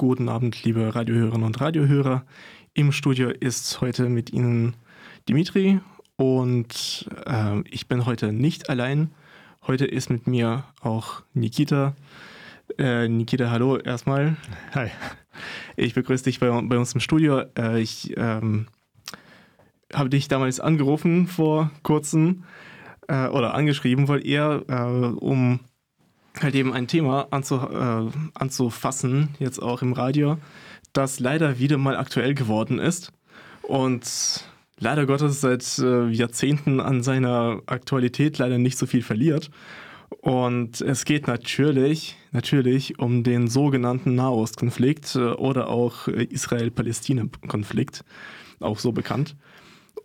Guten Abend, liebe Radiohörerinnen und Radiohörer. Im Studio ist heute mit Ihnen Dimitri und äh, ich bin heute nicht allein. Heute ist mit mir auch Nikita. Äh, Nikita, hallo erstmal. Hi. Ich begrüße dich bei, bei uns im Studio. Äh, ich ähm, habe dich damals angerufen vor kurzem äh, oder angeschrieben, weil eher äh, um halt eben ein Thema anzu, äh, anzufassen, jetzt auch im Radio, das leider wieder mal aktuell geworden ist und leider Gottes seit äh, Jahrzehnten an seiner Aktualität leider nicht so viel verliert. Und es geht natürlich, natürlich um den sogenannten Nahostkonflikt äh, oder auch Israel-Palästina-Konflikt, auch so bekannt.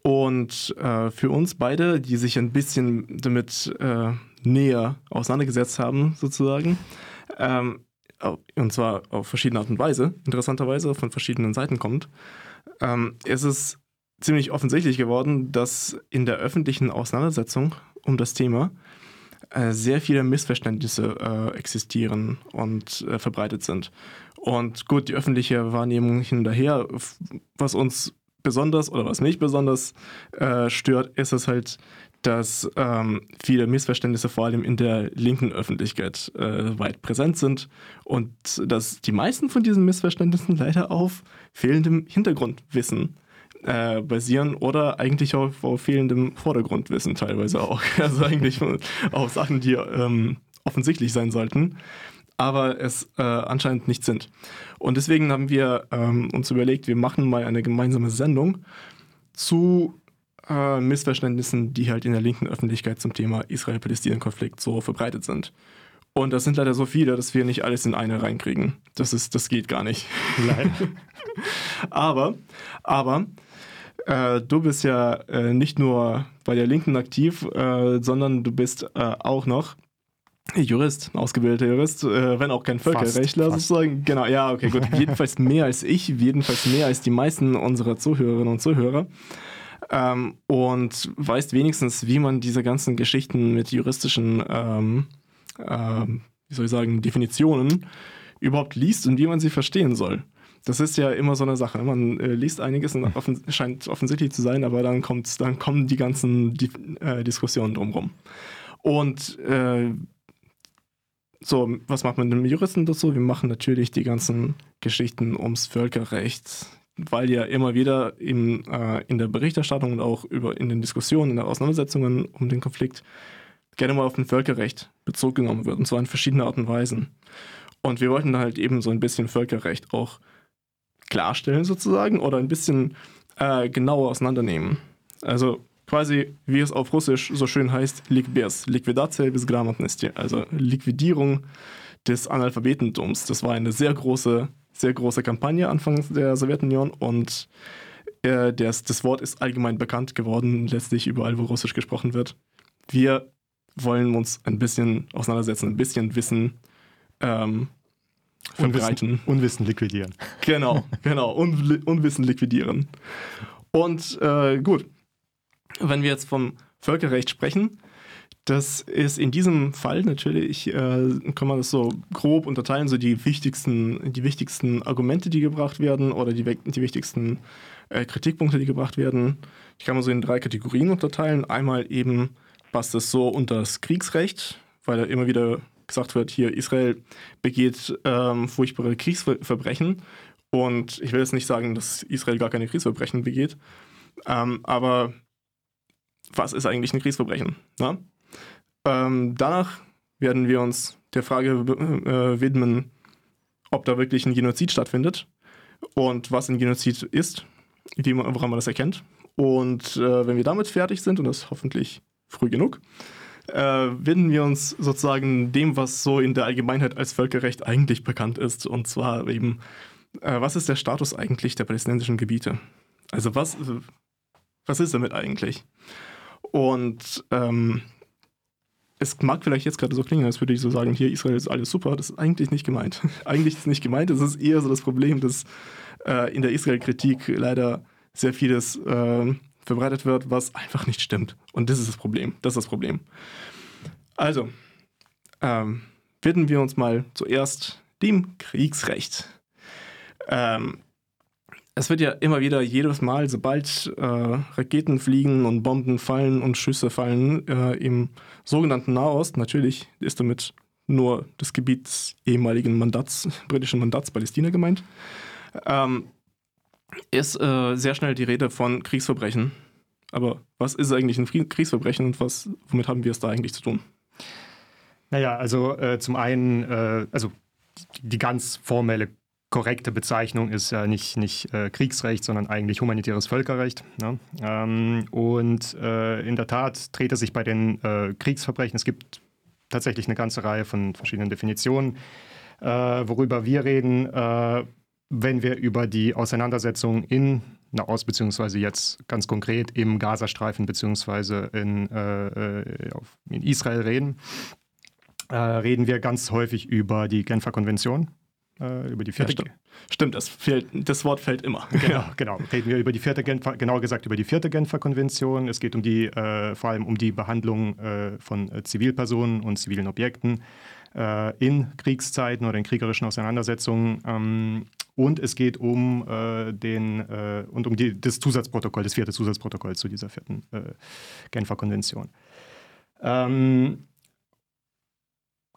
Und äh, für uns beide, die sich ein bisschen damit äh, näher auseinandergesetzt haben, sozusagen. Ähm, und zwar auf verschiedene Art und Weise, interessanterweise von verschiedenen Seiten kommt, ähm, ist es ziemlich offensichtlich geworden, dass in der öffentlichen Auseinandersetzung um das Thema äh, sehr viele Missverständnisse äh, existieren und äh, verbreitet sind. Und gut, die öffentliche Wahrnehmung hinterher, was uns besonders oder was mich besonders äh, stört, ist es halt, dass ähm, viele Missverständnisse vor allem in der linken Öffentlichkeit äh, weit präsent sind und dass die meisten von diesen Missverständnissen leider auf fehlendem Hintergrundwissen äh, basieren oder eigentlich auf, auf, fehlendem Vordergrundwissen teilweise auch. Also eigentlich auf Sachen, die ähm, offensichtlich sein sollten, aber es äh, anscheinend nicht sind. Und deswegen haben wir ähm, uns überlegt, wir machen mal eine gemeinsame Sendung zu äh, Missverständnissen, die halt in der linken Öffentlichkeit zum Thema Israel-Palästina-Konflikt so verbreitet sind. Und das sind leider so viele, dass wir nicht alles in eine reinkriegen. Das, ist, das geht gar nicht. Leider. aber, aber äh, du bist ja äh, nicht nur bei der Linken aktiv, äh, sondern du bist äh, auch noch Jurist, ausgebildeter Jurist, äh, wenn auch kein Völkerrechtler fast, sozusagen. Genau, ja, okay, gut. jedenfalls mehr als ich, jedenfalls mehr als die meisten unserer Zuhörerinnen und Zuhörer ähm, und weißt wenigstens, wie man diese ganzen Geschichten mit juristischen, ähm, äh, wie soll ich sagen, Definitionen überhaupt liest und wie man sie verstehen soll. Das ist ja immer so eine Sache. Man äh, liest einiges und offen, scheint offensichtlich zu sein, aber dann, kommt, dann kommen die ganzen die, äh, Diskussionen drumherum. Und äh, so, was macht man mit dem Juristen dazu? Wir machen natürlich die ganzen Geschichten ums Völkerrecht, weil ja immer wieder in, äh, in der Berichterstattung und auch über, in den Diskussionen, in den Auseinandersetzungen um den Konflikt gerne mal auf ein Völkerrecht Bezug genommen wird, und zwar in verschiedenen Arten und Weisen. Und wir wollten da halt eben so ein bisschen Völkerrecht auch klarstellen sozusagen oder ein bisschen äh, genauer auseinandernehmen. Also quasi, wie es auf Russisch so schön heißt, Likbers, Liquidatia bis Grammatnosti, also Liquidierung des Analphabetentums. Das war eine sehr große sehr große Kampagne Anfang der Sowjetunion und äh, das, das Wort ist allgemein bekannt geworden, letztlich überall, wo Russisch gesprochen wird. Wir wollen uns ein bisschen auseinandersetzen, ein bisschen Wissen ähm, verbreiten. Unwissen, Unwissen, liquidieren. Genau, genau, Un Unwissen liquidieren. Und äh, gut, wenn wir jetzt vom Völkerrecht sprechen, das ist in diesem Fall natürlich, äh, kann man das so grob unterteilen, so die wichtigsten, die wichtigsten Argumente, die gebracht werden oder die, die wichtigsten äh, Kritikpunkte, die gebracht werden. Ich kann mal so in drei Kategorien unterteilen. Einmal eben passt es so unter das Kriegsrecht, weil da immer wieder gesagt wird, hier Israel begeht ähm, furchtbare Kriegsverbrechen. Und ich will jetzt nicht sagen, dass Israel gar keine Kriegsverbrechen begeht, ähm, aber was ist eigentlich ein Kriegsverbrechen? Na? Ähm, danach werden wir uns der Frage äh, widmen, ob da wirklich ein Genozid stattfindet und was ein Genozid ist, wie woran man das erkennt. Und äh, wenn wir damit fertig sind, und das hoffentlich früh genug, äh, widmen wir uns sozusagen dem, was so in der Allgemeinheit als Völkerrecht eigentlich bekannt ist. Und zwar eben, äh, was ist der Status eigentlich der palästinensischen Gebiete? Also was, was ist damit eigentlich? Und ähm, es mag vielleicht jetzt gerade so klingen, als würde ich so sagen, hier Israel ist alles super. Das ist eigentlich nicht gemeint. eigentlich ist es nicht gemeint. Es ist eher so das Problem, dass äh, in der Israel-Kritik leider sehr vieles äh, verbreitet wird, was einfach nicht stimmt. Und das ist das Problem. Das ist das Problem. Also, ähm, widmen wir uns mal zuerst dem Kriegsrecht. Ähm, es wird ja immer wieder jedes Mal, sobald äh, Raketen fliegen und Bomben fallen und Schüsse fallen äh, im sogenannten Nahost, natürlich ist damit nur das Gebiet des ehemaligen Mandats, britischen Mandats Palästina gemeint, ähm, ist äh, sehr schnell die Rede von Kriegsverbrechen. Aber was ist eigentlich ein Kriegsverbrechen und was, womit haben wir es da eigentlich zu tun? Naja, also äh, zum einen, äh, also die ganz formelle korrekte Bezeichnung ist ja nicht, nicht äh, Kriegsrecht, sondern eigentlich humanitäres Völkerrecht. Ne? Ähm, und äh, in der Tat dreht es sich bei den äh, Kriegsverbrechen, es gibt tatsächlich eine ganze Reihe von verschiedenen Definitionen, äh, worüber wir reden, wenn wir über die Auseinandersetzung in Nahost, beziehungsweise jetzt ganz konkret im Gazastreifen, beziehungsweise in, äh, äh, in Israel reden, äh, reden wir ganz häufig über die Genfer Konvention. Äh, über die vierte. Ja, stimmt. stimmt, das, fehlt, das Wort fällt immer. Genau, genau. Reden wir über die vierte Genfer, genauer gesagt über die vierte Genfer Konvention. Es geht um die, äh, vor allem um die Behandlung äh, von Zivilpersonen und zivilen Objekten in Kriegszeiten oder in kriegerischen Auseinandersetzungen. Ähm, und es geht um äh, den äh, und um die, das Zusatzprotokoll, das vierte Zusatzprotokoll zu dieser vierten äh, Genfer Konvention. Ähm,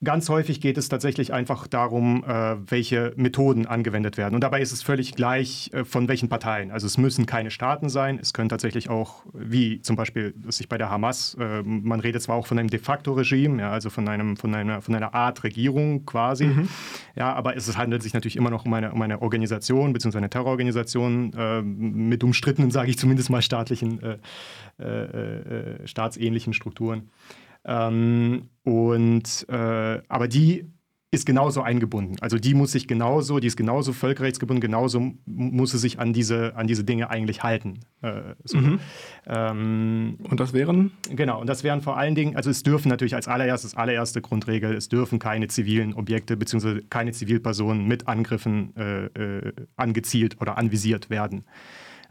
Ganz häufig geht es tatsächlich einfach darum, äh, welche Methoden angewendet werden. Und dabei ist es völlig gleich, äh, von welchen Parteien. Also es müssen keine Staaten sein. Es können tatsächlich auch, wie zum Beispiel sich bei der Hamas, äh, man redet zwar auch von einem de facto Regime, ja, also von, einem, von, einer, von einer Art Regierung quasi, mhm. ja, aber es handelt sich natürlich immer noch um eine, um eine Organisation, beziehungsweise eine Terrororganisation äh, mit umstrittenen, sage ich zumindest mal, staatlichen, äh, äh, staatsähnlichen Strukturen. Ähm, und, äh, aber die ist genauso eingebunden. Also die muss sich genauso, die ist genauso völkerrechtsgebunden, genauso muss sie sich an diese, an diese Dinge eigentlich halten. Äh, so. mhm. ähm, und das wären? Genau, und das wären vor allen Dingen, also es dürfen natürlich als allererstes, allererste Grundregel, es dürfen keine zivilen Objekte bzw. keine Zivilpersonen mit Angriffen äh, äh, angezielt oder anvisiert werden.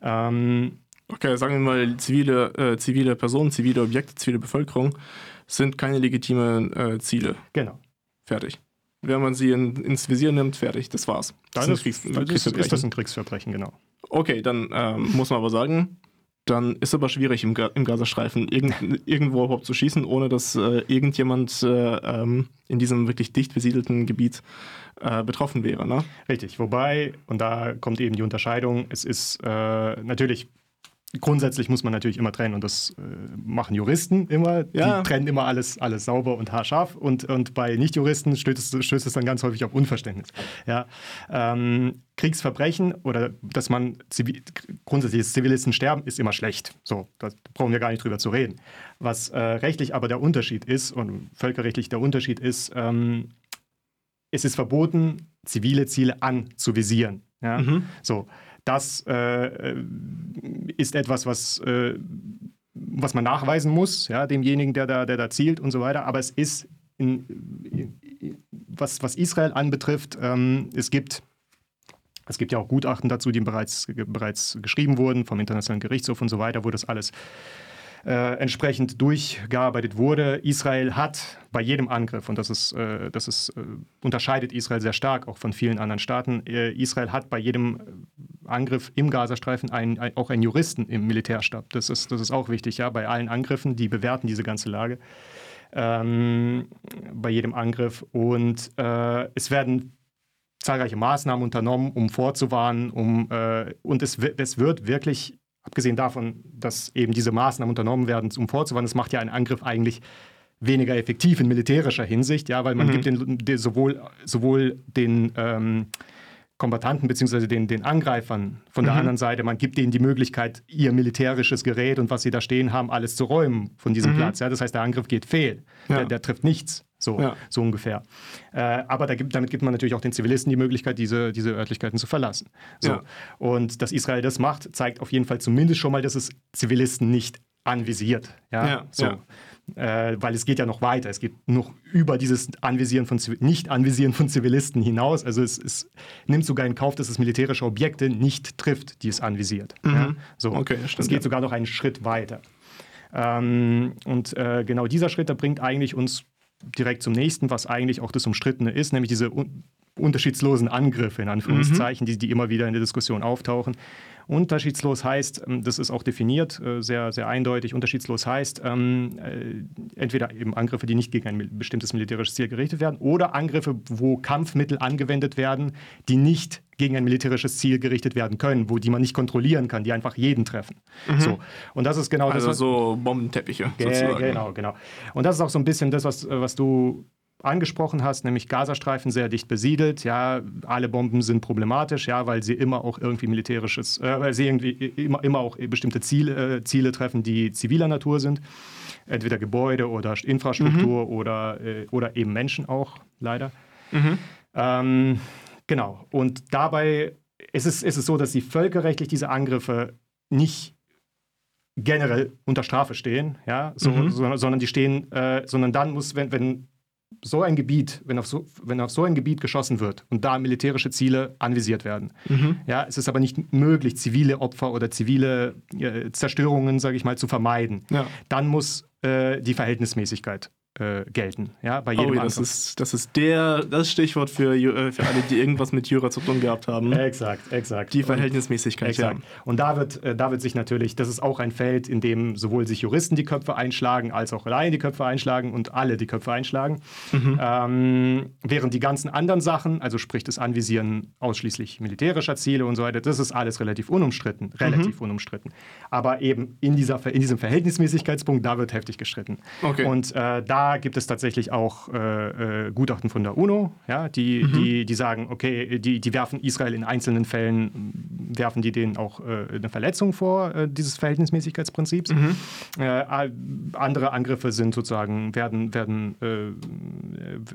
Ähm, okay, sagen wir mal zivile, äh, zivile Personen, zivile Objekte, zivile Bevölkerung sind keine legitimen äh, Ziele. Genau. Fertig. Wenn man sie in, ins Visier nimmt, fertig, das war's. Das dann ist, Kriegs dann ist, ist, das ein Kriegsverbrechen, genau. Okay, dann ähm, muss man aber sagen, dann ist es aber schwierig im, im Gazastreifen irgend, irgendwo überhaupt zu schießen, ohne dass äh, irgendjemand äh, ähm, in diesem wirklich dicht besiedelten Gebiet äh, betroffen wäre. Ne? Richtig, wobei, und da kommt eben die Unterscheidung, es ist äh, natürlich Grundsätzlich muss man natürlich immer trennen und das äh, machen Juristen immer. Ja. Die trennen immer alles, alles sauber und haarscharf und, und bei Nichtjuristen stößt es, stößt es dann ganz häufig auf Unverständnis. Ja. Ähm, Kriegsverbrechen oder dass man Zivil, grundsätzlich Zivilisten sterben, ist immer schlecht. So, da brauchen wir gar nicht drüber zu reden. Was äh, rechtlich aber der Unterschied ist und völkerrechtlich der Unterschied ist, ähm, es ist verboten, zivile Ziele anzuvisieren. Ja? Mhm. So das äh, ist etwas, was, äh, was man nachweisen muss, ja, demjenigen, der da, der da zielt und so weiter. Aber es ist, in, was, was Israel anbetrifft, ähm, es gibt es gibt ja auch Gutachten dazu, die bereits, bereits geschrieben wurden vom Internationalen Gerichtshof und so weiter, wo das alles äh, entsprechend durchgearbeitet wurde. Israel hat bei jedem Angriff, und das, ist, äh, das ist, äh, unterscheidet Israel sehr stark auch von vielen anderen Staaten, äh, Israel hat bei jedem äh, Angriff im Gazastreifen einen, ein, auch einen Juristen im Militärstab. Das ist, das ist auch wichtig, ja, bei allen Angriffen, die bewerten diese ganze Lage. Ähm, bei jedem Angriff. Und äh, es werden zahlreiche Maßnahmen unternommen, um vorzuwarnen, um, und es, es wird wirklich abgesehen davon, dass eben diese Maßnahmen unternommen werden, um vorzuwarnen, das macht ja einen Angriff eigentlich weniger effektiv in militärischer Hinsicht, ja, weil man mhm. gibt den, den, sowohl, sowohl den, ähm, Kombatanten bzw. Den, den Angreifern von der mhm. anderen Seite, man gibt denen die Möglichkeit, ihr militärisches Gerät und was sie da stehen haben, alles zu räumen von diesem mhm. Platz. Ja? Das heißt, der Angriff geht fehl. Ja. Der, der, trifft nichts, so, ja. so ungefähr. Äh, aber da gibt, damit gibt man natürlich auch den Zivilisten die Möglichkeit, diese, diese Örtlichkeiten zu verlassen. So. Ja. Und dass Israel das macht, zeigt auf jeden Fall zumindest schon mal, dass es Zivilisten nicht anvisiert. Ja, so äh, weil es geht ja noch weiter. Es geht noch über dieses Anvisieren von Nicht-Anvisieren von Zivilisten hinaus. Also es, es, nimmt sogar in Kauf, dass es militärische Objekte nicht trifft, die es anvisiert. Mhm. Ja? So. Okay, stimmt, es geht ja. sogar noch einen Schritt weiter. Ähm, und äh, genau dieser Schritt, der bringt eigentlich uns direkt zum nächsten, was eigentlich auch das Umstrittene ist, nämlich diese unterschiedslosen Angriffe, in Anführungszeichen, mhm. die, die immer wieder in der Diskussion auftauchen. Unterschiedslos heißt, ähm, das ist auch definiert, äh, sehr, sehr eindeutig, unterschiedslos heißt, ähm, äh, entweder eben Angriffe, die nicht gegen ein bestimmtes militärisches Ziel gerichtet werden, oder Angriffe, wo Kampfmittel angewendet werden, die nicht gegen ein militärisches Ziel gerichtet werden können, wo die man nicht kontrollieren kann, die einfach jeden treffen. Mhm. So. Und das ist genau also das. Also so Bombenteppiche. sozusagen. Genau, genau. Und das ist auch so ein bisschen das, was, was du angesprochen hast, nämlich Gazastreifen sehr dicht besiedelt. Ja, alle Bomben sind problematisch, ja, weil sie immer auch irgendwie militärisches, äh, weil sie irgendwie immer, immer auch bestimmte Ziele, äh, Ziele treffen, die ziviler Natur sind. Entweder Gebäude oder Infrastruktur mhm. oder, äh, oder eben Menschen auch, leider. Mhm. Ähm, genau. Und dabei ist es, ist es so, dass sie völkerrechtlich diese Angriffe nicht generell unter Strafe stehen, ja, so, mhm. sondern, sondern, die stehen, äh, sondern dann muss, wenn, wenn so ein Gebiet, wenn auf so, wenn auf so ein Gebiet geschossen wird und da militärische Ziele anvisiert werden, mhm. ja, es ist aber nicht möglich, zivile Opfer oder zivile äh, Zerstörungen, sage ich mal, zu vermeiden, ja. dann muss äh, die Verhältnismäßigkeit äh, gelten. Ja, bei jedem oh, das ist, das ist der, das Stichwort für, äh, für alle, die irgendwas mit Jura zu tun gehabt haben. Exakt, exakt. Die Verhältnismäßigkeit. Und, exakt. Ja. Und da wird, äh, da wird sich natürlich, das ist auch ein Feld, in dem sowohl sich Juristen die Köpfe einschlagen, als auch Laien die Köpfe einschlagen und alle die Köpfe einschlagen. Mhm. Ähm, während die ganzen anderen Sachen, also sprich das Anvisieren ausschließlich militärischer Ziele und so weiter, das ist alles relativ unumstritten, relativ mhm. unumstritten. Aber eben in, dieser, in diesem Verhältnismäßigkeitspunkt, da wird heftig gestritten. Okay. Und äh, da gibt es tatsächlich auch äh, äh, Gutachten von der UNO, ja, die, mhm. die, die sagen, okay, die, die werfen Israel in einzelnen Fällen, werfen die denen auch äh, eine Verletzung vor, äh, dieses Verhältnismäßigkeitsprinzips. Mhm. Äh, andere Angriffe sind sozusagen, werden, werden, äh,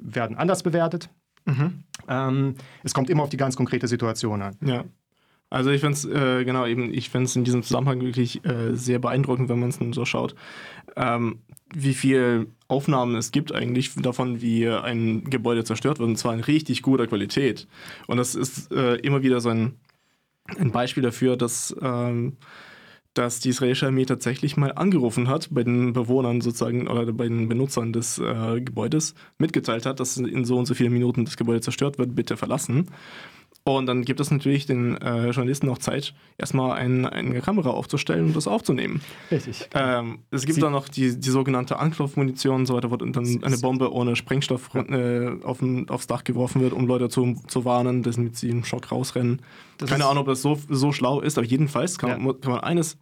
werden anders bewertet. Mhm. Ähm, es kommt immer auf die ganz konkrete Situation an. Ja. Also ich finde es, äh, genau, eben, ich finde es in diesem Zusammenhang wirklich äh, sehr beeindruckend, wenn man es so schaut, ähm, wie viel Aufnahmen es gibt eigentlich davon, wie ein Gebäude zerstört wird, und zwar in richtig guter Qualität. Und das ist äh, immer wieder so ein, ein Beispiel dafür, dass, ähm, dass die israelische Armee tatsächlich mal angerufen hat bei den Bewohnern sozusagen oder bei den Benutzern des äh, Gebäudes, mitgeteilt hat, dass in so und so vielen Minuten das Gebäude zerstört wird, bitte verlassen. Und dann gibt es natürlich den äh, Journalisten auch Zeit, erstmal ein, eine Kamera aufzustellen und das aufzunehmen. Richtig. Ähm, es gibt Sie dann noch die, die sogenannte Anklopfmunition und so weiter, wo dann eine Bombe ohne Sprengstoff ja. äh, auf, aufs Dach geworfen wird, um Leute zu, zu warnen, damit sie im Schock rausrennen. Das Keine Ahnung, ob das so, so schlau ist, aber jedenfalls kann, ja. kann man eines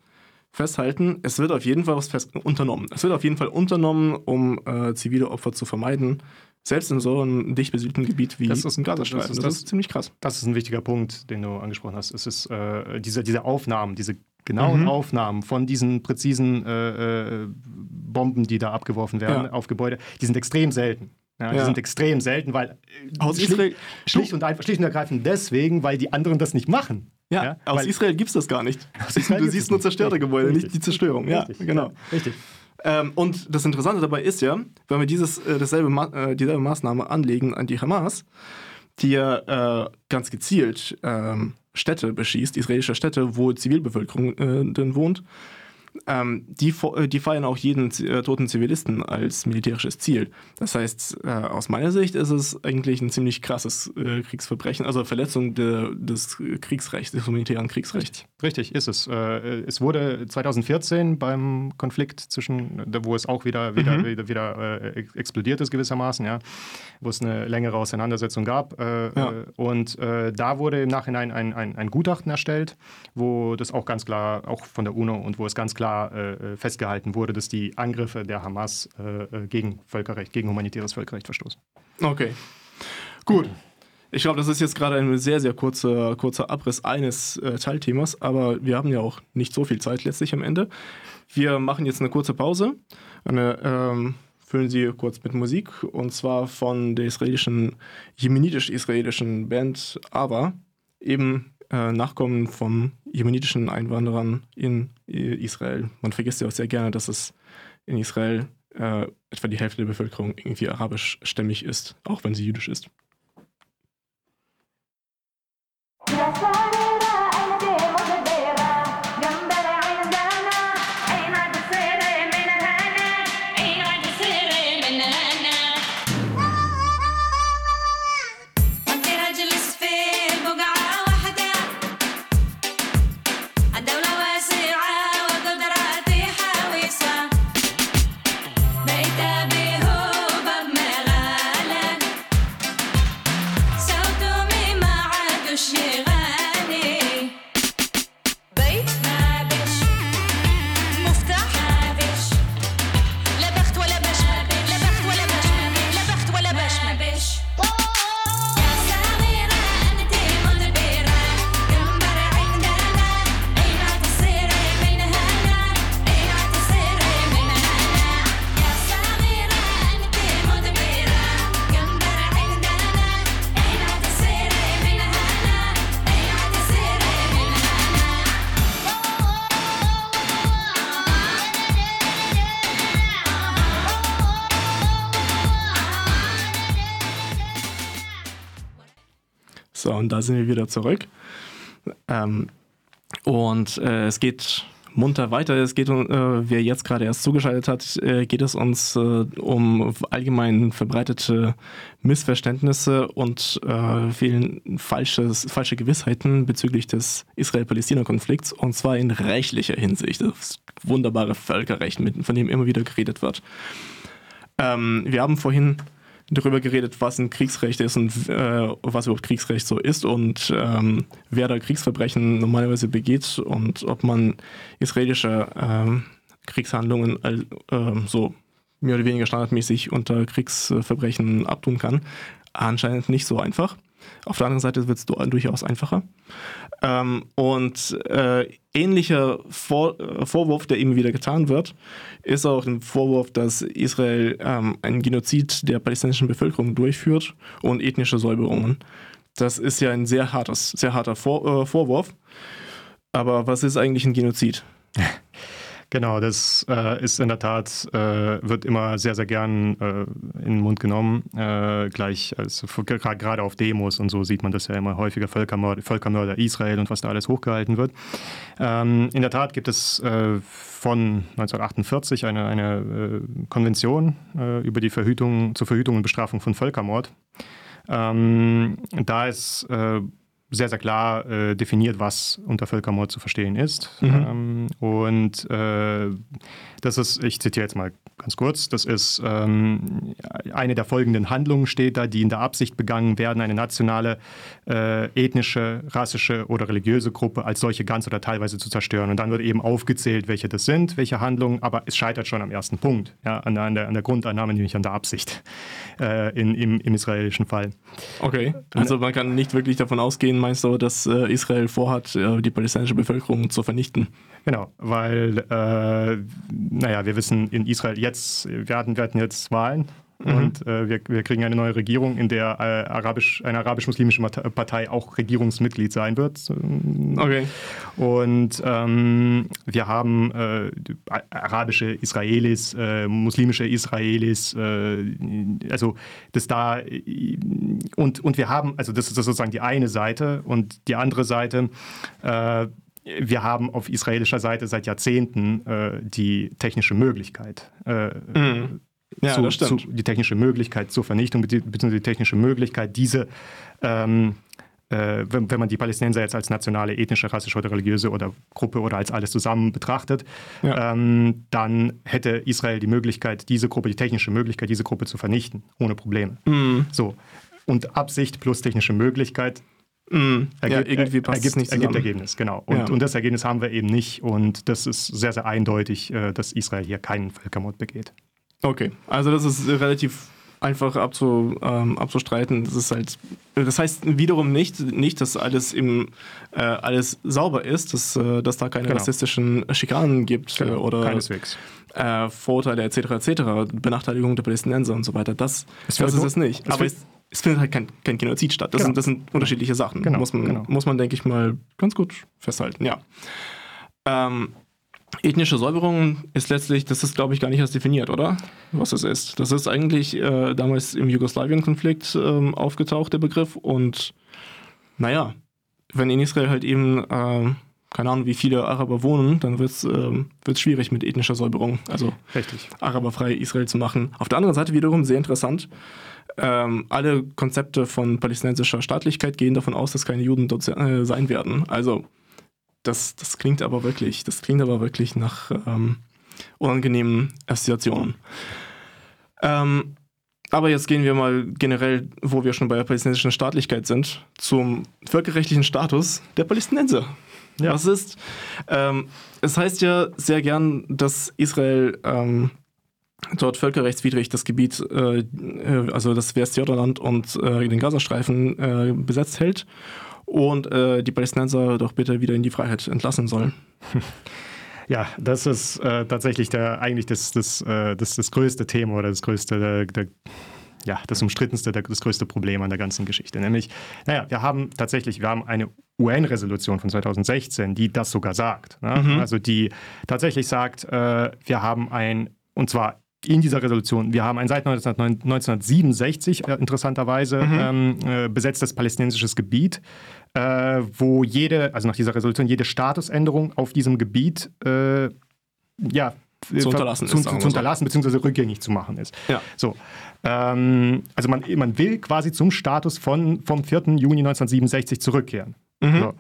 festhalten, es wird auf jeden Fall was unternommen. Es wird auf jeden Fall unternommen, um äh, zivile Opfer zu vermeiden. Selbst in so einem dicht besiedelten Gebiet wie das ist ein Gazastreifen. Das, das, das, ist ziemlich krass. Das ist ein wichtiger Punkt, den du angesprochen hast. Es ist äh, diese, diese Aufnahmen, diese genauen mhm. Aufnahmen von diesen präzisen äh, äh, Bomben, die da abgeworfen werden ja. auf Gebäude, die sind extrem selten. Ja, die ja. sind extrem selten, weil aus Israel schlicht und einfach, schlicht und ergreifend deswegen, weil die anderen das nicht machen. Ja, ja aus Israel gibt es das gar nicht. Du siehst nur zerstörte Gebäude, richtig. nicht die Zerstörung. Ja, richtig. genau. Richtig. Ähm, und das Interessante dabei ist ja, wenn wir dieses, äh, dasselbe Ma äh, dieselbe Maßnahme anlegen an die Hamas, die ja äh, ganz gezielt ähm, Städte beschießt, israelische Städte, wo Zivilbevölkerung äh, drin wohnt, ähm, die, äh, die feiern auch jeden äh, toten Zivilisten als militärisches Ziel. Das heißt, äh, aus meiner Sicht ist es eigentlich ein ziemlich krasses äh, Kriegsverbrechen, also Verletzung de, des Kriegsrechts, des humanitären Kriegsrechts. Richtig, ist es. Äh, es wurde 2014 beim Konflikt zwischen, wo es auch wieder, wieder, mhm. wieder, wieder äh, explodiert ist gewissermaßen, ja, wo es eine längere Auseinandersetzung gab. Ja. Und da wurde im Nachhinein ein, ein, ein Gutachten erstellt, wo das auch ganz klar, auch von der UNO und wo es ganz klar klar äh, festgehalten wurde, dass die Angriffe der Hamas äh, äh, gegen Völkerrecht, gegen humanitäres Völkerrecht verstoßen. Okay. Gut. Ich glaube, das ist jetzt gerade ein sehr, sehr kurzer, kurzer Abriss eines äh, Teilthemas, aber wir haben ja auch nicht so viel Zeit letztlich am Ende. Wir machen jetzt eine kurze Pause. Eine, ähm, füllen Sie kurz mit Musik und zwar von der israelischen, jemenitisch-israelischen Band Ava, eben äh, Nachkommen von jemenitischen Einwanderern in äh, Israel. Man vergisst ja auch sehr gerne, dass es in Israel äh, etwa die Hälfte der Bevölkerung irgendwie arabischstämmig ist, auch wenn sie jüdisch ist. So, und da sind wir wieder zurück. Ähm, und äh, es geht munter weiter. Es geht äh, wer jetzt gerade erst zugeschaltet hat, äh, geht es uns äh, um allgemein verbreitete Missverständnisse und äh, vielen falsches, falsche Gewissheiten bezüglich des Israel-Palästina-Konflikts und zwar in rechtlicher Hinsicht. Das wunderbare Völkerrecht, von dem immer wieder geredet wird. Ähm, wir haben vorhin darüber geredet, was ein Kriegsrecht ist und äh, was überhaupt Kriegsrecht so ist und ähm, wer da Kriegsverbrechen normalerweise begeht und ob man israelische äh, Kriegshandlungen äh, so mehr oder weniger standardmäßig unter Kriegsverbrechen abtun kann. Anscheinend nicht so einfach. Auf der anderen Seite wird es durchaus einfacher. Ähm, und äh, ähnlicher Vor äh, Vorwurf, der immer wieder getan wird, ist auch ein Vorwurf, dass Israel ähm, einen Genozid der palästinensischen Bevölkerung durchführt und ethnische Säuberungen. Das ist ja ein sehr, hartes, sehr harter Vor äh, Vorwurf. Aber was ist eigentlich ein Genozid? Genau, das äh, ist in der Tat, äh, wird immer sehr, sehr gern äh, in den Mund genommen. Äh, gleich, also, gerade auf Demos und so sieht man das ja immer häufiger, Völkermörder, Völkermörder Israel und was da alles hochgehalten wird. Ähm, in der Tat gibt es äh, von 1948 eine, eine äh, Konvention über die Verhütung, zur Verhütung und Bestrafung von Völkermord. Ähm, da ist sehr, sehr klar äh, definiert, was unter Völkermord zu verstehen ist. Mhm. Ähm, und äh, das ist, ich zitiere jetzt mal ganz kurz, das ist ähm, eine der folgenden Handlungen steht da, die in der Absicht begangen werden, eine nationale, äh, ethnische, rassische oder religiöse Gruppe als solche ganz oder teilweise zu zerstören. Und dann wird eben aufgezählt, welche das sind, welche Handlungen, aber es scheitert schon am ersten Punkt, ja, an, der, an, der, an der Grundannahme, nämlich an der Absicht äh, in, im, im israelischen Fall. Okay, also man kann nicht wirklich davon ausgehen, meinst du, dass äh, Israel vorhat, äh, die palästinensische Bevölkerung zu vernichten? Genau, weil, äh, naja, wir wissen in Israel jetzt, wir hatten, wir hatten jetzt Wahlen Mhm. Und äh, wir, wir, kriegen eine neue Regierung, in der äh, arabisch, eine arabisch-muslimische Partei auch Regierungsmitglied sein wird. Okay. Und ähm, wir haben äh, arabische Israelis, äh, muslimische Israelis, äh, also das da und, und wir haben, also das ist sozusagen die eine Seite und die andere Seite äh, wir haben auf israelischer Seite seit Jahrzehnten äh, die technische Möglichkeit, äh, mhm ja, zu, zu, die technische Möglichkeit zur Vernichtung, beziehungsweise die technische Möglichkeit, diese, ähm, äh, wenn, wenn, man die Palästinenser jetzt als nationale, ethnische, rassische oder religiöse oder Gruppe oder als alles zusammen betrachtet, ja. ähm, dann hätte Israel die Möglichkeit, diese Gruppe, die technische Möglichkeit, diese Gruppe zu vernichten, ohne Probleme. Mhm. So. Und Absicht plus technische Möglichkeit Mm, ergibt, ja, irgendwie passt ergibt, nicht ergibt Ergebnis, genau. Und, ja. und, das Ergebnis haben wir eben nicht. Und das ist sehr, sehr eindeutig, äh, dass Israel hier keinen Völkermord begeht. Okay, also das ist relativ einfach abzu, ähm, abzustreiten. Das ist halt, das heißt wiederum nicht, nicht dass alles im äh, alles sauber ist, dass, äh, dass da keine genau. rassistischen Schikanen gibt genau. oder Keineswegs. Äh, Vorurteile etc. etc. Benachteiligung der Palästinenser und so weiter. Das, das ist es nicht. Es Aber es, es, findet halt kein, kein Genozid statt. Das, genau. sind, das sind unterschiedliche Sachen. Genau. Muss man, genau. muss man denke ich mal, ganz gut festhalten. Ja. Ähm, Ethnische Säuberung ist letztlich, das ist glaube ich gar nicht erst definiert, oder? Was es ist. Das ist eigentlich äh, damals im Jugoslawien-Konflikt ähm, aufgetaucht, der Begriff. Und naja, wenn in Israel halt eben, äh, keine Ahnung, wie viele Araber wohnen, dann wird es äh, schwierig mit ethnischer Säuberung, also Richtig. araberfrei Israel zu machen. Auf der anderen Seite wiederum sehr interessant. Ähm, alle Konzepte von palästinensischer Staatlichkeit gehen davon aus, dass keine Juden dort äh, sein werden. Also das, das klingt aber wirklich, das klingt aber wirklich nach ähm, unangenehmen Assoziationen. Ähm, aber jetzt gehen wir mal generell, wo wir schon bei der palästinensischen Staatlichkeit sind, zum völkerrechtlichen Status der Palästinenser. Ja. Was ist? Ähm, es heißt ja sehr gern, dass Israel ähm, dort völkerrechtswidrig das Gebiet, äh, äh also das Westjordanland und äh, den Gazastreifen äh, besetzt hält und äh, die Palästinenser doch bitte wieder in die Freiheit entlassen sollen. Ja, das ist äh, tatsächlich der, eigentlich das, das, äh, das, das größte Thema oder das größte, der, der, ja, das umstrittenste, der, das größte Problem an der ganzen Geschichte. Nämlich, naja, wir haben tatsächlich, wir haben eine UN-Resolution von 2016, die das sogar sagt. Ne? Mhm. Also die tatsächlich sagt, äh, wir haben ein, und zwar in dieser Resolution. Wir haben ein seit 1967 äh, interessanterweise mhm. ähm, äh, besetztes palästinensisches Gebiet, äh, wo jede, also nach dieser Resolution, jede Statusänderung auf diesem Gebiet äh, ja, zu unterlassen, zu, ist, zu, zu unterlassen bzw. rückgängig zu machen ist. Ja. So. Ähm, also man, man will quasi zum Status von, vom 4. Juni 1967 zurückkehren. Mhm. So.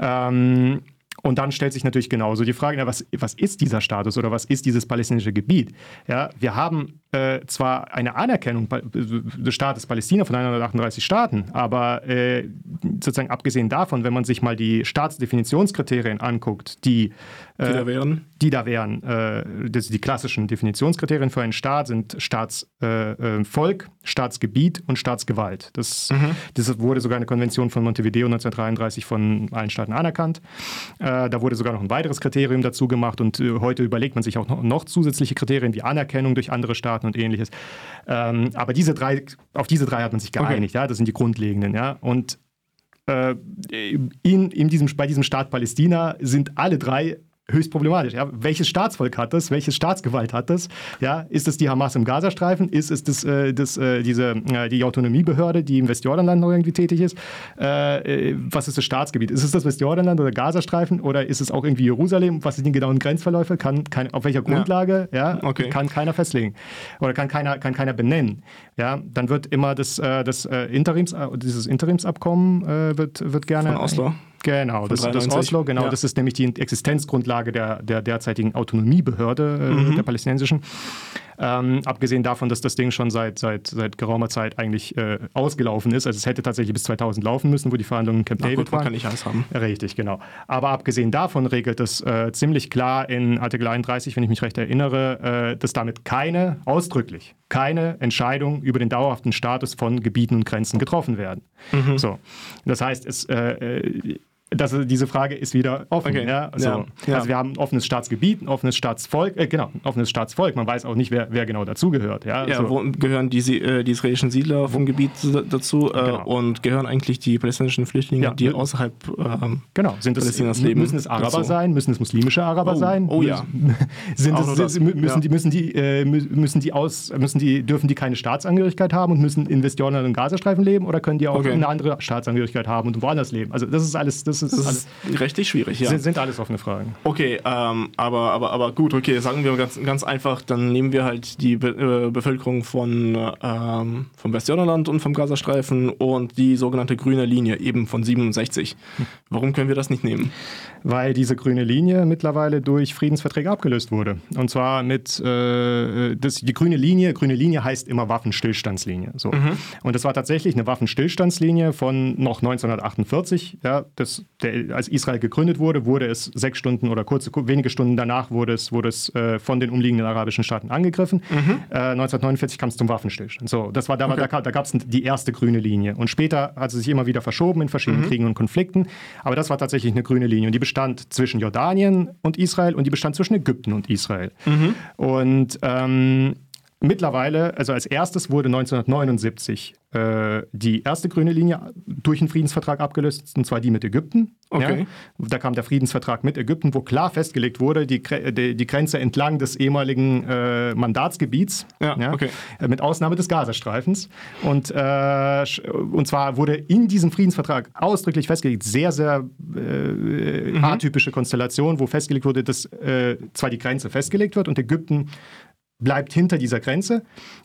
Ähm, und dann stellt sich natürlich genauso die Frage, na, was, was ist dieser Status oder was ist dieses palästinensische Gebiet? Ja, wir haben äh, zwar eine Anerkennung des Staates Palästina von 138 Staaten, aber äh, sozusagen abgesehen davon, wenn man sich mal die Staatsdefinitionskriterien anguckt, die, äh, die da wären, die, da wären äh, das, die klassischen Definitionskriterien für einen Staat sind Staatsvolk, äh, äh, Staatsgebiet und Staatsgewalt. Das, mhm. das wurde sogar eine Konvention von Montevideo 1933 von allen Staaten anerkannt. Äh, da wurde sogar noch ein weiteres Kriterium dazu gemacht und heute überlegt man sich auch noch, noch, zusätzliche Kriterien wie Anerkennung durch andere Staaten und ähnliches. Ähm, aber diese drei, auf diese drei hat man sich geeinigt. Okay. Ja, das sind die grundlegenden. Ja, und in, in diesem, bei diesem Staat Palästina sind alle drei höchst problematisch. Ja? Welches Staatsvolk hat das? Welche Staatsgewalt hat das? Ja? Ist es die Hamas im Gazastreifen? Ist es das, äh, das, äh, diese, äh, die Autonomiebehörde, die im Westjordanland noch irgendwie tätig ist? Äh, äh, was ist das Staatsgebiet? Ist es das Westjordanland oder Gazastreifen oder ist es auch irgendwie Jerusalem? Was sind die genauen Grenzverläufe? Kann, kann, auf welcher Grundlage? Ja. ja? Okay. Kann keiner festlegen oder kann keiner, kann keiner benennen. Ja? Dann wird immer das, äh, das Interims, dieses Interimsabkommen wird, wird gerne... Von Oslo? Genau, das, das Oslo, genau, ja. das ist nämlich die Existenzgrundlage der, der derzeitigen Autonomiebehörde äh, mhm. der palästinensischen. Ähm, abgesehen davon, dass das Ding schon seit, seit, seit geraumer Zeit eigentlich äh, ausgelaufen ist. Also es hätte tatsächlich bis 2000 laufen müssen, wo die Verhandlungen in Camp Ach, David gut, waren. kann ich alles haben. Richtig, genau. Aber abgesehen davon regelt es äh, ziemlich klar in Artikel 31, wenn ich mich recht erinnere, äh, dass damit keine, ausdrücklich, keine Entscheidung über den dauerhaften Status von Gebieten und Grenzen getroffen werden. Mhm. So. Das heißt, es äh, äh, das, diese Frage ist wieder offen. Okay. Ja? So. Ja. Ja. Also wir haben ein offenes Staatsgebiet, ein offenes Staatsvolk, äh, genau, ein offenes Staatsvolk. Man weiß auch nicht, wer, wer genau dazugehört. Ja, ja so. wo gehören die, äh, die israelischen Siedler vom Gebiet dazu äh, genau. und gehören eigentlich die palästinensischen Flüchtlinge, die außerhalb ähm, genau. Sind Palästinas leben? Müssen es Araber dazu? sein? Müssen es muslimische Araber oh. sein? Oh ja. Sind es, sind, müssen, die, müssen, die, äh, müssen die aus, müssen die, dürfen die keine Staatsangehörigkeit haben und müssen in Westjordanland und Gazastreifen leben oder können die auch okay. eine andere Staatsangehörigkeit haben und woanders leben? Also das ist alles, das ist, das ist alles rechtlich schwierig, ja. Sind, sind alles offene Fragen. Okay, ähm, aber, aber, aber gut, okay, sagen wir ganz, ganz einfach, dann nehmen wir halt die Be äh, Bevölkerung von, ähm, vom Westjordanland und vom Gazastreifen und die sogenannte grüne Linie eben von 67. Warum können wir das nicht nehmen? Weil diese grüne Linie mittlerweile durch Friedensverträge abgelöst wurde. Und zwar mit, äh, das, die grüne Linie, grüne Linie heißt immer Waffenstillstandslinie. So. Mhm. Und das war tatsächlich eine Waffenstillstandslinie von noch 1948. Ja, das der, als Israel gegründet wurde, wurde es sechs Stunden oder kurze, wenige Stunden danach wurde es, wurde es äh, von den umliegenden arabischen Staaten angegriffen. Mhm. Äh, 1949 kam es zum Waffenstillstand. So, das war, da, okay. da, da gab es die erste grüne Linie. Und später hat sie sich immer wieder verschoben in verschiedenen mhm. Kriegen und Konflikten. Aber das war tatsächlich eine grüne Linie. Und die bestand zwischen Jordanien und Israel und die bestand zwischen Ägypten und Israel. Mhm. Und ähm, mittlerweile, also als erstes wurde 1979 äh, die erste grüne Linie durch einen Friedensvertrag abgelöst, und zwar die mit Ägypten. Okay. Ja. Da kam der Friedensvertrag mit Ägypten, wo klar festgelegt wurde, die, die, die Grenze entlang des ehemaligen äh, Mandatsgebiets, ja, ja, okay. Äh, mit Ausnahme des Gazastreifens. Und, äh, und zwar wurde in diesem Friedensvertrag ausdrücklich festgelegt, sehr, sehr äh, mhm. atypische Konstellation, wo festgelegt wurde, dass äh, zwar die Grenze festgelegt wird und Ägypten bleibt hinter dieser Grenze,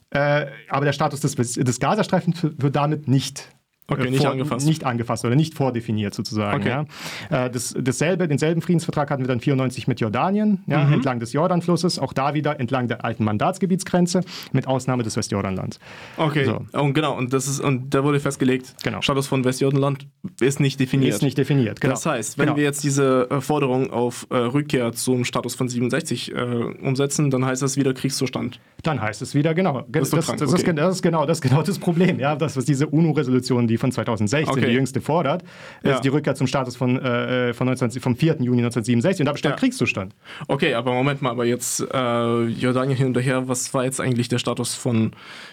äh, aber der Status des, des Gazastreifens wird damit nicht Okay, äh, nicht vor, angefasst. Nicht angefasst oder nicht vordefiniert sozusagen. Okay. Ja. Äh, das, dasselbe, denselben Friedensvertrag hatten wir dann 94 mit Jordanien, ja, mhm. entlang des Jordanflusses, auch da wieder entlang der alten Mandatsgebietsgrenze, mit Ausnahme des Westjordanlands. Okay, so. und genau, und, das ist, und da wurde festgelegt, genau. Status von Westjordanland ist nicht definiert. Ist nicht definiert, genau. Das heißt, wenn genau. wir jetzt diese äh, Forderung auf äh, Rückkehr zum Status von 67 äh, umsetzen, dann heißt das wieder Kriegszustand. Dann heißt es wieder, genau. Das, das, das, okay. ist, das, ist, genau, das genau das Problem, ja, das, was diese UNO-Resolution, die von 2016, okay. die jüngste fordert, ja. ist die Rückkehr zum Status von, äh, von 19, vom 4. Juni 1967 und da bestand ja. Kriegszustand. Okay, aber Moment mal, aber jetzt äh, Jordanien hin und her, was war jetzt eigentlich der Status von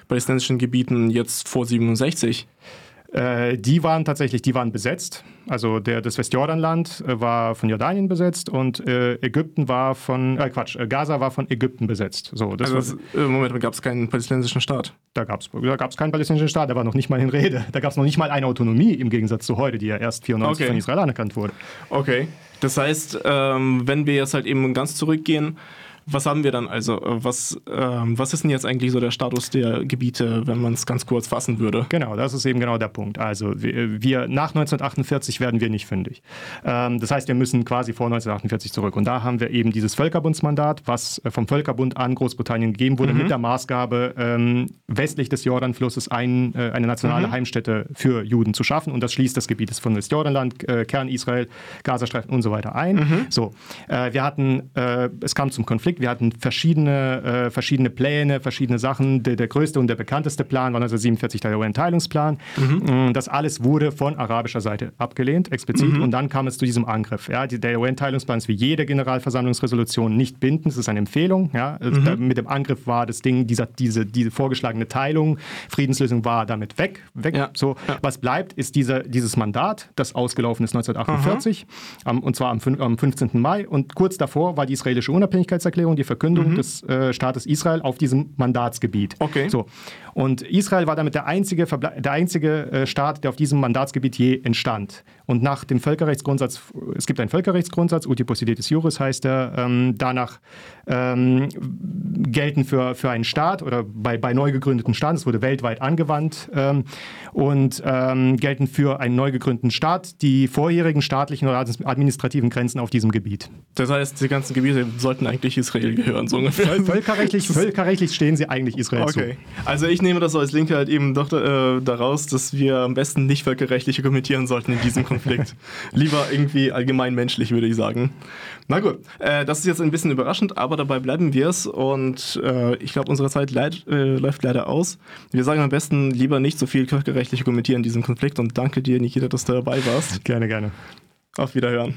palästinensischen Gebieten jetzt vor 67? Äh, die waren tatsächlich, die waren besetzt. Also der, das Westjordanland äh, war von Jordanien besetzt und äh, Ägypten war von, äh, Quatsch, äh, Gaza war von Ägypten besetzt. So, das also war, im Moment gab es keinen palästinensischen Staat. Da gab es da gab's keinen palästinensischen Staat, der war noch nicht mal in Rede. Da gab es noch nicht mal eine Autonomie im Gegensatz zu heute, die ja erst 94 okay. von Israel anerkannt wurde. Okay. Das heißt, ähm, wenn wir jetzt halt eben ganz zurückgehen, was haben wir dann also? Äh, was, ähm, was ist denn jetzt eigentlich so der Status der Gebiete, wenn man es ganz kurz fassen würde? Genau, das ist eben genau der Punkt. Also wir, wir nach 1948 werden wir nicht fündig. Ähm, das heißt, wir müssen quasi vor 1948 zurück. Und da haben wir eben dieses Völkerbundsmandat, was äh, vom Völkerbund an Großbritannien gegeben wurde, mhm. mit der Maßgabe, ähm, westlich des Jordanflusses ein, äh, eine nationale mhm. Heimstätte für Juden zu schaffen. Und das schließt das Gebiet von Westjordanland, äh, Kern Israel, Gazastreifen und so weiter ein. Mhm. So, äh, wir hatten, äh, es kam zum Konflikt Konflikt. Wir hatten verschiedene, äh, verschiedene Pläne, verschiedene Sachen. Der, der, größte und der bekannteste Plan war 1947 der UN-Teilungsplan. Mhm. Mm, das alles wurde von arabischer Seite abgelehnt, explizit. Mhm. Und dann kam es zu diesem Angriff. Ja, der UN-Teilungsplan ist wie jede Generalversammlungsresolution nicht bindend. Es ist eine Empfehlung. Ja. Mhm. mit dem Angriff war das Ding, dieser, diese, diese vorgeschlagene Teilung, Friedenslösung war damit weg. weg. Ja. So. Was bleibt, ist diese, dieses Mandat, das ausgelaufen ist 1948, um, und zwar am, am 15. Mai. Und kurz davor war die israelische Unabhängigkeitserklärung Erklärung, die Verkündung mhm. des äh, Staates Israel auf diesem Mandatsgebiet. Okay. So. Und Israel war damit der einzige, der einzige äh, Staat, der auf diesem Mandatsgebiet je entstand. Und nach dem Völkerrechtsgrundsatz, es gibt einen Völkerrechtsgrundsatz, Uti possidetis juris heißt er, ähm, danach ähm, gelten für, für einen Staat oder bei, bei neu gegründeten Staaten, es wurde weltweit angewandt, ähm, und ähm, gelten für einen neu gegründeten Staat die vorherigen staatlichen oder administrativen Grenzen auf diesem Gebiet. Das heißt, die ganzen Gebiete sollten eigentlich Israel gehören, so ungefähr. Völkerrechtlich, völkerrechtlich stehen sie eigentlich Israel okay. zu. Also ich nehme das so als Linke halt eben doch äh, daraus, dass wir am besten nicht völkerrechtlich kommentieren sollten in diesem Konflikt. Lieber irgendwie allgemein menschlich, würde ich sagen. Na gut, äh, das ist jetzt ein bisschen überraschend, aber dabei bleiben wir es und äh, ich glaube, unsere Zeit leid, äh, läuft leider aus. Wir sagen am besten lieber nicht so viel völkerrechtlich kommentieren in diesem Konflikt und danke dir, Nikita, dass du dabei warst. Gerne, gerne. Auf Wiederhören.